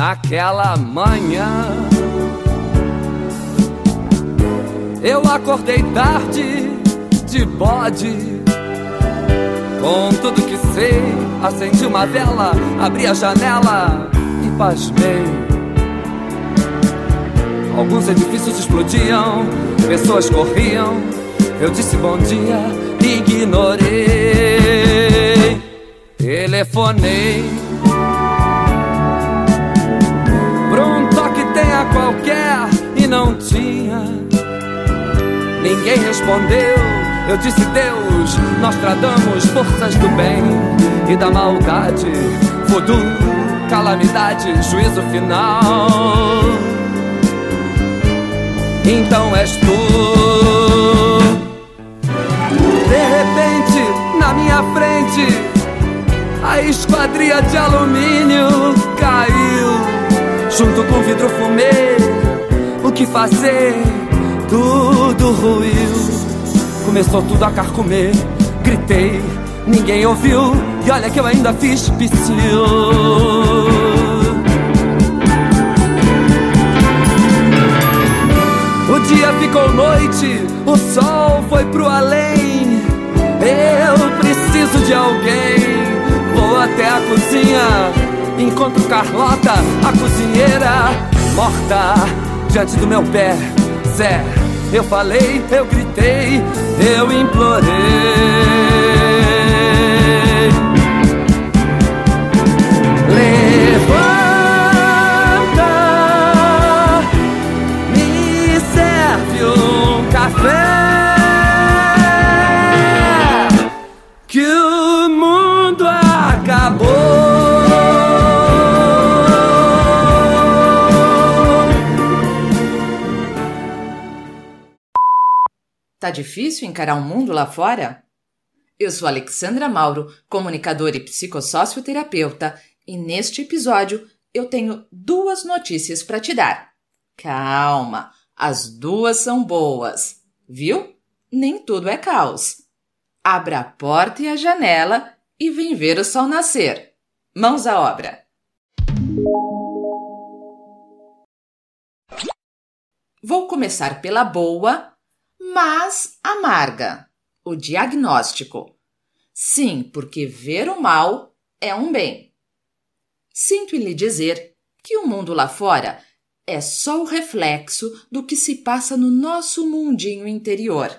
naquela manhã. Eu acordei tarde, de bode. Com tudo que sei, acendi uma vela, abri a janela e pasmei. Alguns edifícios explodiam, pessoas corriam. Eu disse bom dia, ignorei. Telefonei qualquer e não tinha. Ninguém respondeu. Eu disse Deus, nós tradamos forças do bem e da maldade, voodoo, calamidade, juízo final. Então és tu. De repente, na minha frente, a esquadria de alumínio caiu, junto com vidro fumê. O que fazer? Tudo ruiu. Começou tudo a carcomer. Gritei, ninguém ouviu. E olha que eu ainda fiz psiu. Carlota, a cozinheira, morta diante do meu pé. Zé, eu falei, eu gritei, eu implorei. Tá difícil encarar o mundo lá fora? Eu sou Alexandra Mauro, comunicadora e psicossocioterapeuta, e neste episódio eu tenho duas notícias para te dar. Calma, as duas são boas, viu? Nem tudo é caos. Abra a porta e a janela e vem ver o sol nascer. Mãos à obra. Vou começar pela boa, mas amarga. O diagnóstico. Sim, porque ver o mal é um bem. Sinto lhe dizer que o mundo lá fora é só o reflexo do que se passa no nosso mundinho interior.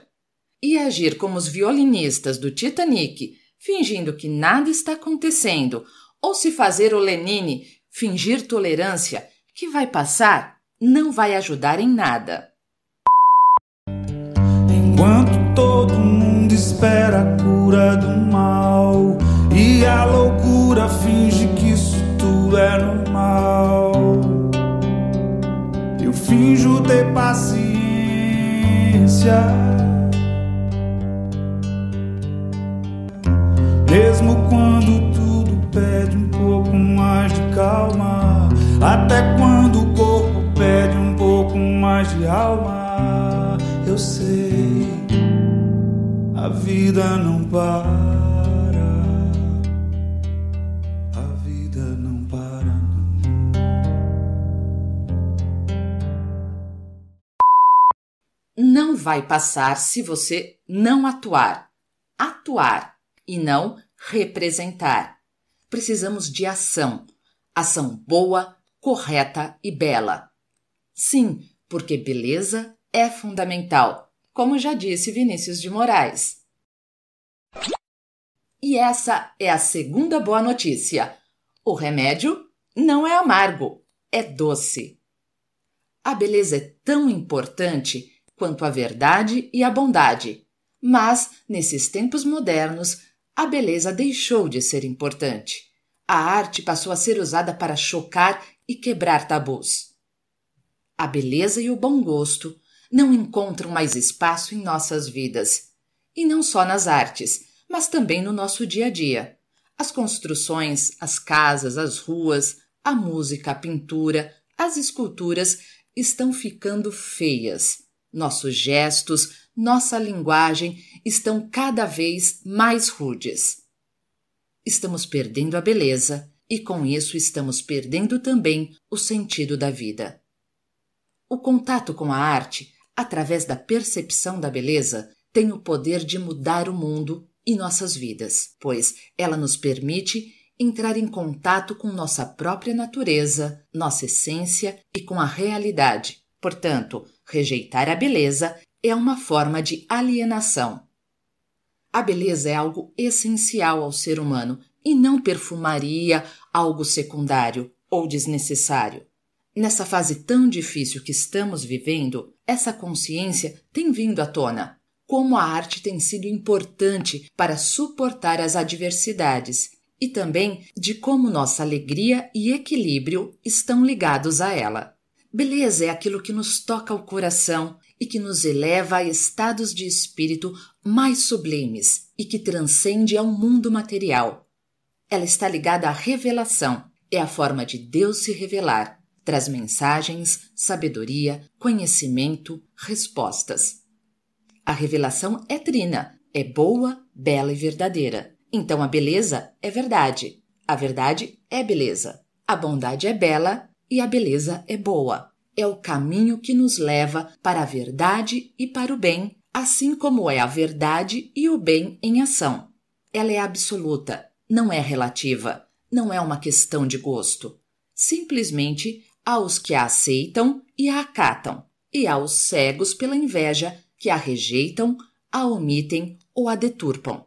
E agir como os violinistas do Titanic, fingindo que nada está acontecendo, ou se fazer o Lenine, fingir tolerância, que vai passar, não vai ajudar em nada. Espera a cura do mal e a loucura finge que isso tudo é normal. Eu finjo ter paciência. Mesmo quando tudo pede um pouco mais de calma, até quando o corpo pede um pouco mais de alma, eu sei, a vida não para. A vida não para, não. Não vai passar se você não atuar. Atuar e não representar. Precisamos de ação. Ação boa, correta e bela. Sim, porque beleza é fundamental, como já disse Vinícius de Moraes. E essa é a segunda boa notícia. O remédio não é amargo, é doce. A beleza é tão importante quanto a verdade e a bondade, mas nesses tempos modernos a beleza deixou de ser importante. A arte passou a ser usada para chocar e quebrar tabus. A beleza e o bom gosto não encontram mais espaço em nossas vidas. E não só nas artes, mas também no nosso dia a dia. As construções, as casas, as ruas, a música, a pintura, as esculturas estão ficando feias. Nossos gestos, nossa linguagem estão cada vez mais rudes. Estamos perdendo a beleza e com isso estamos perdendo também o sentido da vida. O contato com a arte, através da percepção da beleza, tem o poder de mudar o mundo e nossas vidas, pois ela nos permite entrar em contato com nossa própria natureza, nossa essência e com a realidade. Portanto, rejeitar a beleza é uma forma de alienação. A beleza é algo essencial ao ser humano e não perfumaria, algo secundário ou desnecessário. Nessa fase tão difícil que estamos vivendo, essa consciência tem vindo à tona. Como a arte tem sido importante para suportar as adversidades e também de como nossa alegria e equilíbrio estão ligados a ela. Beleza é aquilo que nos toca o coração e que nos eleva a estados de espírito mais sublimes e que transcende ao mundo material. Ela está ligada à revelação, é a forma de Deus se revelar, traz mensagens, sabedoria, conhecimento, respostas. A revelação é trina, é boa, bela e verdadeira. Então a beleza é verdade, a verdade é beleza, a bondade é bela e a beleza é boa é o caminho que nos leva para a verdade e para o bem, assim como é a verdade e o bem em ação. Ela é absoluta, não é relativa, não é uma questão de gosto. Simplesmente há os que a aceitam e a acatam, e há os cegos pela inveja que a rejeitam, a omitem ou a deturpam.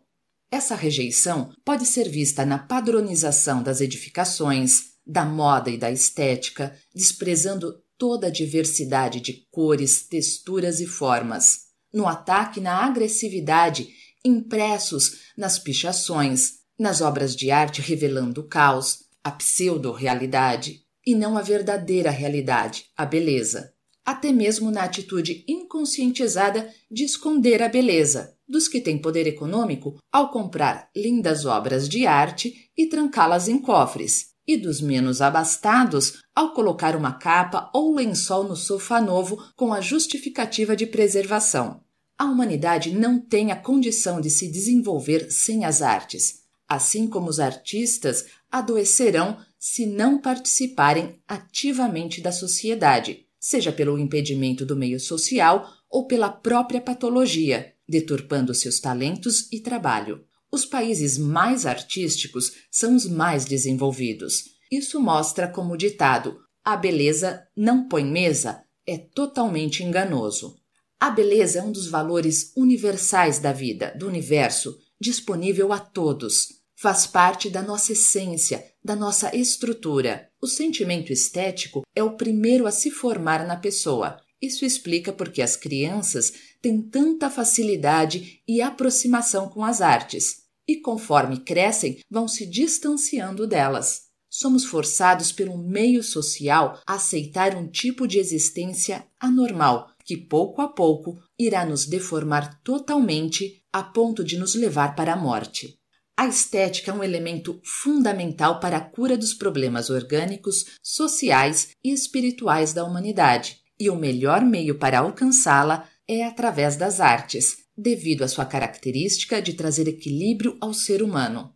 Essa rejeição pode ser vista na padronização das edificações, da moda e da estética, desprezando toda a diversidade de cores, texturas e formas, no ataque na agressividade impressos nas pichações, nas obras de arte revelando o caos, a pseudo-realidade, e não a verdadeira realidade, a beleza. Até mesmo na atitude inconscientizada de esconder a beleza dos que têm poder econômico ao comprar lindas obras de arte e trancá-las em cofres, e dos menos abastados ao colocar uma capa ou lençol no sofá novo com a justificativa de preservação. A humanidade não tem a condição de se desenvolver sem as artes, assim como os artistas adoecerão se não participarem ativamente da sociedade, seja pelo impedimento do meio social ou pela própria patologia, deturpando seus talentos e trabalho. Os países mais artísticos são os mais desenvolvidos. Isso mostra como o ditado a beleza não põe mesa é totalmente enganoso. A beleza é um dos valores universais da vida, do universo, disponível a todos. Faz parte da nossa essência, da nossa estrutura. O sentimento estético é o primeiro a se formar na pessoa. Isso explica porque as crianças têm tanta facilidade e aproximação com as artes e, conforme crescem, vão se distanciando delas. Somos forçados pelo meio social a aceitar um tipo de existência anormal que, pouco a pouco, irá nos deformar totalmente a ponto de nos levar para a morte. A estética é um elemento fundamental para a cura dos problemas orgânicos, sociais e espirituais da humanidade, e o melhor meio para alcançá-la é através das artes, devido à sua característica de trazer equilíbrio ao ser humano.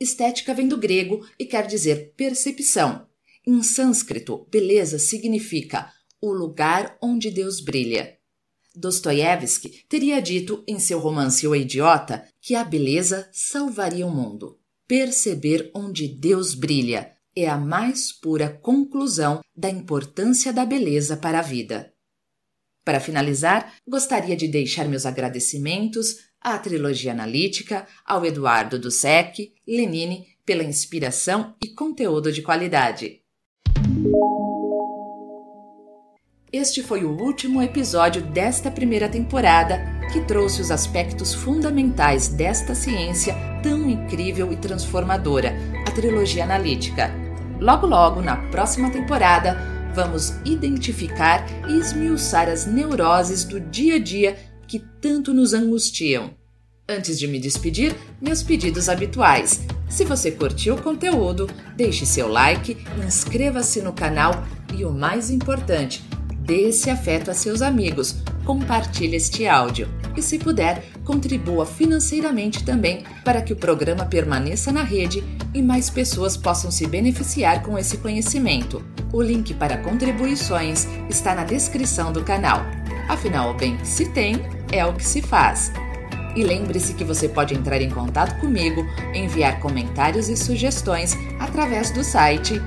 Estética vem do grego e quer dizer percepção. Em sânscrito, beleza significa o lugar onde Deus brilha. Dostoiévski teria dito em seu romance O Idiota que a beleza salvaria o mundo. Perceber onde Deus brilha é a mais pura conclusão da importância da beleza para a vida. Para finalizar, gostaria de deixar meus agradecimentos à trilogia analítica, ao Eduardo Dussek, Lenine, pela inspiração e conteúdo de qualidade. Este foi o último episódio desta primeira temporada que trouxe os aspectos fundamentais desta ciência tão incrível e transformadora, a trilogia analítica. Logo, logo, na próxima temporada, vamos identificar e esmiuçar as neuroses do dia a dia que tanto nos angustiam. Antes de me despedir, meus pedidos habituais. Se você curtiu o conteúdo, deixe seu like, inscreva-se no canal e o mais importante, dê esse afeto a seus amigos, compartilhe este áudio e, se puder, contribua financeiramente também para que o programa permaneça na rede e mais pessoas possam se beneficiar com esse conhecimento. O link para contribuições está na descrição do canal. Afinal, o bem que se tem é o que se faz. E lembre-se que você pode entrar em contato comigo, enviar comentários e sugestões através do site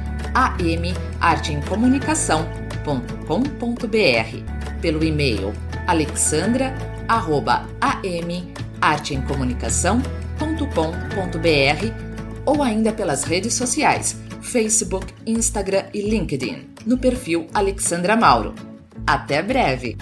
amarteemcomunicação.com.br, pelo e-mail alexandra@amarteemcomunicação.com.br ou ainda pelas redes sociais Facebook, Instagram e LinkedIn, no perfil Alexandra Mauro. Até breve!